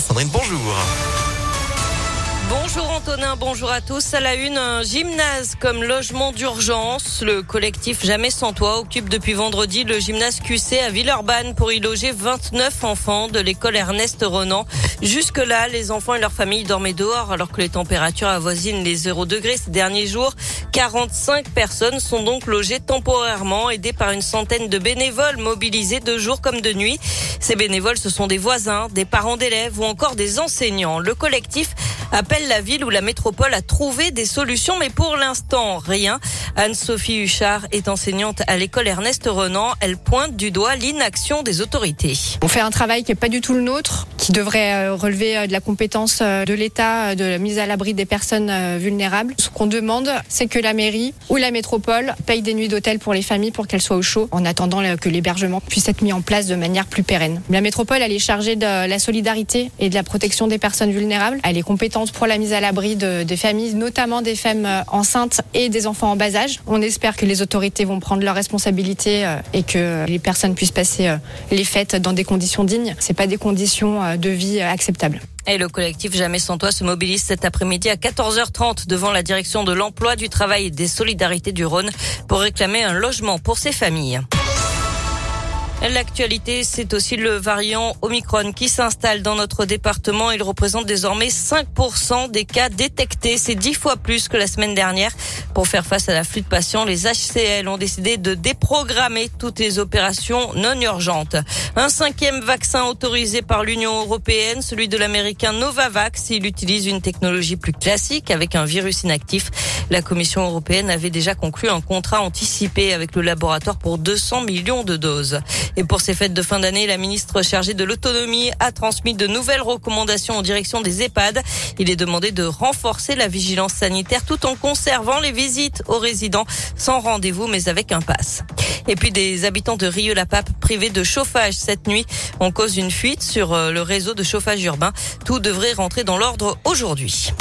Sandrine bonjour. Bonjour Antonin, bonjour à tous. À la une, un gymnase comme logement d'urgence. Le collectif Jamais sans toi occupe depuis vendredi le gymnase QC à Villeurbanne pour y loger 29 enfants de l'école Ernest Renan. Jusque-là, les enfants et leurs familles dormaient dehors alors que les températures avoisinent les 0 degrés ces derniers jours. 45 personnes sont donc logées temporairement, aidées par une centaine de bénévoles mobilisés de jour comme de nuit. Ces bénévoles, ce sont des voisins, des parents d'élèves ou encore des enseignants. Le collectif appelle la ville ou la métropole à trouver des solutions, mais pour l'instant, rien. Anne-Sophie Huchard est enseignante à l'école Ernest Renan. Elle pointe du doigt l'inaction des autorités. On fait un travail qui n'est pas du tout le nôtre, qui devrait euh, relever euh, de la compétence euh, de l'État, de la mise à l'abri des personnes vulnérables. Ce qu'on demande, c'est que la mairie ou la métropole paye des nuits d'hôtel pour les familles pour qu'elles soient au chaud, en attendant que l'hébergement puisse être mis en place de manière plus pérenne. La métropole, elle est chargée de la solidarité et de la protection des personnes vulnérables. Elle est compétente pour la mise à l'abri de, des familles, notamment des femmes enceintes et des enfants en bas âge. On espère que les autorités vont prendre leurs responsabilités et que les personnes puissent passer les fêtes dans des conditions dignes. C'est pas des conditions de vie acceptables. Et le collectif Jamais sans toi se mobilise cet après-midi à 14h30 devant la direction de l'emploi, du travail et des solidarités du Rhône pour réclamer un logement pour ses familles. L'actualité, c'est aussi le variant Omicron qui s'installe dans notre département. Il représente désormais 5% des cas détectés. C'est 10 fois plus que la semaine dernière. Pour faire face à l'afflux de patients, les HCL ont décidé de déprogrammer toutes les opérations non urgentes. Un cinquième vaccin autorisé par l'Union européenne, celui de l'américain Novavax. Il utilise une technologie plus classique avec un virus inactif. La Commission européenne avait déjà conclu un contrat anticipé avec le laboratoire pour 200 millions de doses. Et pour ces fêtes de fin d'année, la ministre chargée de l'autonomie a transmis de nouvelles recommandations en direction des EHPAD. Il est demandé de renforcer la vigilance sanitaire tout en conservant les visites aux résidents sans rendez-vous mais avec un pass. Et puis des habitants de Rieux-la-Pape privés de chauffage cette nuit en cause d'une fuite sur euh, le réseau de chauffage urbain. Tout devrait rentrer dans l'ordre aujourd'hui.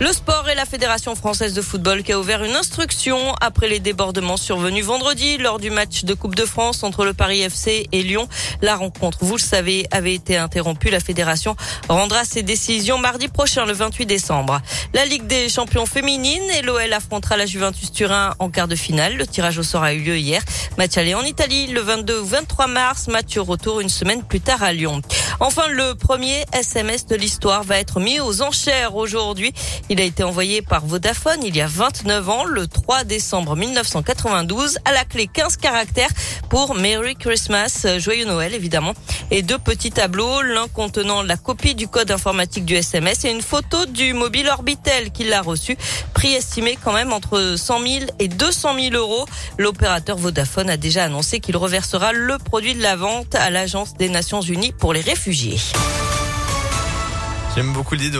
Le sport et la Fédération française de football qui a ouvert une instruction après les débordements survenus vendredi lors du match de Coupe de France entre le Paris FC et Lyon. La rencontre, vous le savez, avait été interrompue. La Fédération rendra ses décisions mardi prochain, le 28 décembre. La Ligue des champions féminines et l'OL affrontera la Juventus Turin en quart de finale. Le tirage au sort a eu lieu hier. Match aller en Italie le 22 ou 23 mars. Match retour une semaine plus tard à Lyon. Enfin, le premier SMS de l'histoire va être mis aux enchères aujourd'hui. Il a été envoyé par Vodafone il y a 29 ans, le 3 décembre 1992, à la clé 15 caractères pour Merry Christmas, joyeux Noël évidemment, et deux petits tableaux, l'un contenant la copie du code informatique du SMS et une photo du mobile Orbitel qu'il a reçu, prix estimé quand même entre 100 000 et 200 000 euros. L'opérateur Vodafone a déjà annoncé qu'il reversera le produit de la vente à l'Agence des Nations Unies pour les J'aime beaucoup l'idée de